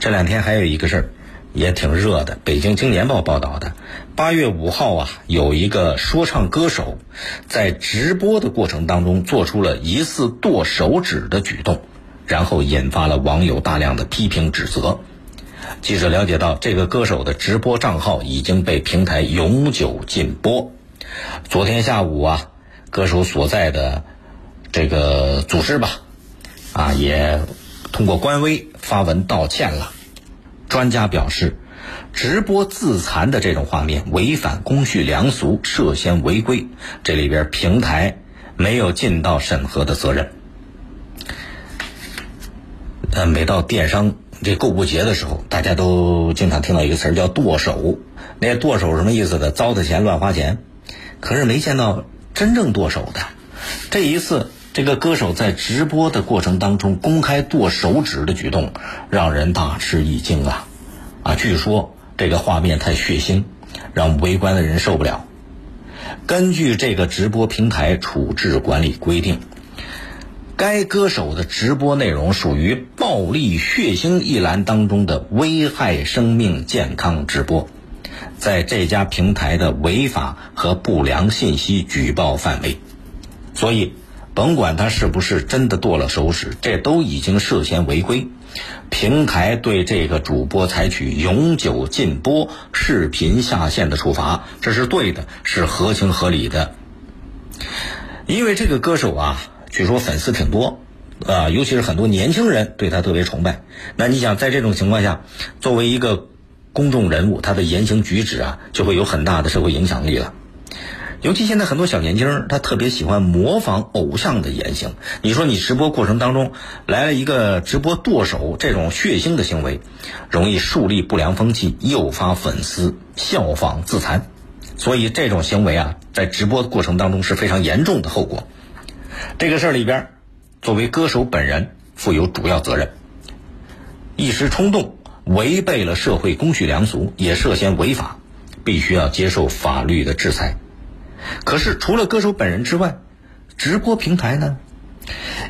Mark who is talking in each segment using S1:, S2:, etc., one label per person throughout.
S1: 这两天还有一个事儿，也挺热的。北京青年报报道的，八月五号啊，有一个说唱歌手在直播的过程当中做出了疑似剁手指的举动，然后引发了网友大量的批评指责。记者了解到，这个歌手的直播账号已经被平台永久禁播。昨天下午啊，歌手所在的这个组织吧，啊也通过官微发文道歉了。专家表示，直播自残的这种画面违反公序良俗，涉嫌违规。这里边平台没有尽到审核的责任。呃，每到电商这购物节的时候，大家都经常听到一个词儿叫“剁手”。那剁手什么意思呢？糟蹋钱、乱花钱。可是没见到真正剁手的。这一次，这个歌手在直播的过程当中公开剁手指的举动，让人大吃一惊啊！啊，据说这个画面太血腥，让围观的人受不了。根据这个直播平台处置管理规定，该歌手的直播内容属于暴力血腥一栏当中的危害生命健康直播。在这家平台的违法和不良信息举报范围，所以甭管他是不是真的剁了手指，这都已经涉嫌违规。平台对这个主播采取永久禁播、视频下线的处罚，这是对的，是合情合理的。因为这个歌手啊，据说粉丝挺多，啊，尤其是很多年轻人对他特别崇拜。那你想，在这种情况下，作为一个。公众人物，他的言行举止啊，就会有很大的社会影响力了。尤其现在很多小年轻，他特别喜欢模仿偶像的言行。你说你直播过程当中来了一个直播剁手，这种血腥的行为，容易树立不良风气，诱发粉丝效仿自残。所以这种行为啊，在直播过程当中是非常严重的后果。这个事儿里边，作为歌手本人负有主要责任，一时冲动。违背了社会公序良俗，也涉嫌违法，必须要接受法律的制裁。可是，除了歌手本人之外，直播平台呢，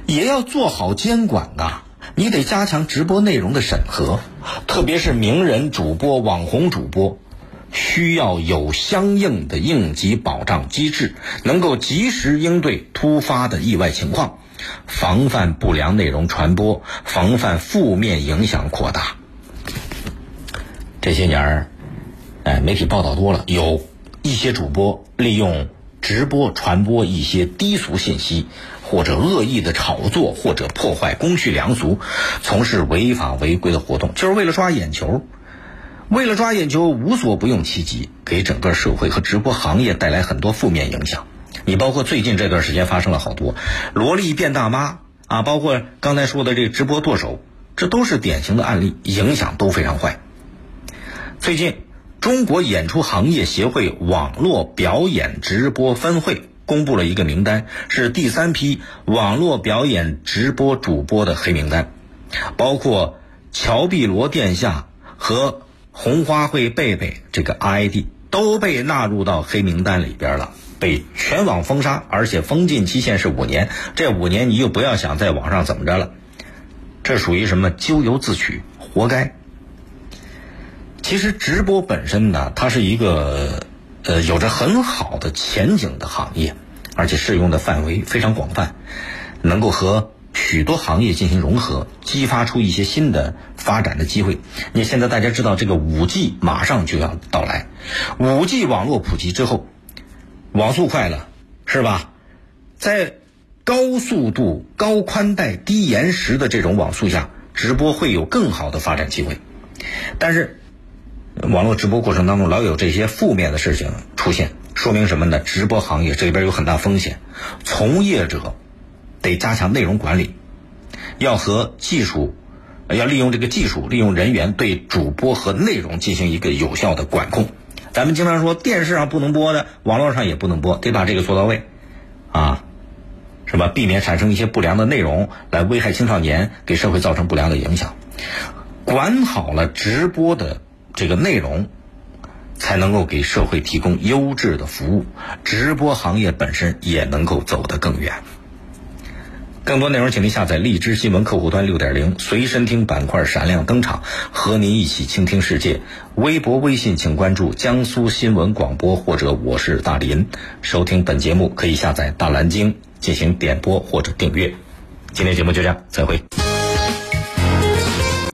S1: 也要做好监管啊！你得加强直播内容的审核，特别是名人主播、网红主播，需要有相应的应急保障机制，能够及时应对突发的意外情况，防范不良内容传播，防范负面影响扩大。这些年儿，哎，媒体报道多了，有一些主播利用直播传播一些低俗信息，或者恶意的炒作，或者破坏公序良俗，从事违法违规的活动，就是为了抓眼球。为了抓眼球，无所不用其极，给整个社会和直播行业带来很多负面影响。你包括最近这段时间发生了好多萝莉变大妈啊，包括刚才说的这个直播剁手，这都是典型的案例，影响都非常坏。最近，中国演出行业协会网络表演直播分会公布了一个名单，是第三批网络表演直播主播的黑名单，包括乔碧罗殿下和红花会贝贝这个 ID 都被纳入到黑名单里边了，被全网封杀，而且封禁期限是五年。这五年你就不要想在网上怎么着了，这属于什么咎由自取，活该。其实直播本身呢，它是一个呃有着很好的前景的行业，而且适用的范围非常广泛，能够和许多行业进行融合，激发出一些新的发展的机会。你现在大家知道，这个五 G 马上就要到来，五 G 网络普及之后，网速快了，是吧？在高速度、高宽带、低延时的这种网速下，直播会有更好的发展机会，但是。网络直播过程当中老有这些负面的事情出现，说明什么呢？直播行业这里边有很大风险，从业者得加强内容管理，要和技术，要利用这个技术，利用人员对主播和内容进行一个有效的管控。咱们经常说电视上不能播的，网络上也不能播，得把这个做到位，啊，是吧？避免产生一些不良的内容来危害青少年，给社会造成不良的影响。管好了直播的。这个内容才能够给社会提供优质的服务，直播行业本身也能够走得更远。更多内容，请您下载荔枝新闻客户端六点零随身听板块闪亮登场，和您一起倾听世界。微博、微信请关注江苏新闻广播或者我是大林。收听本节目可以下载大蓝鲸进行点播或者订阅。今天节目就这样，再会。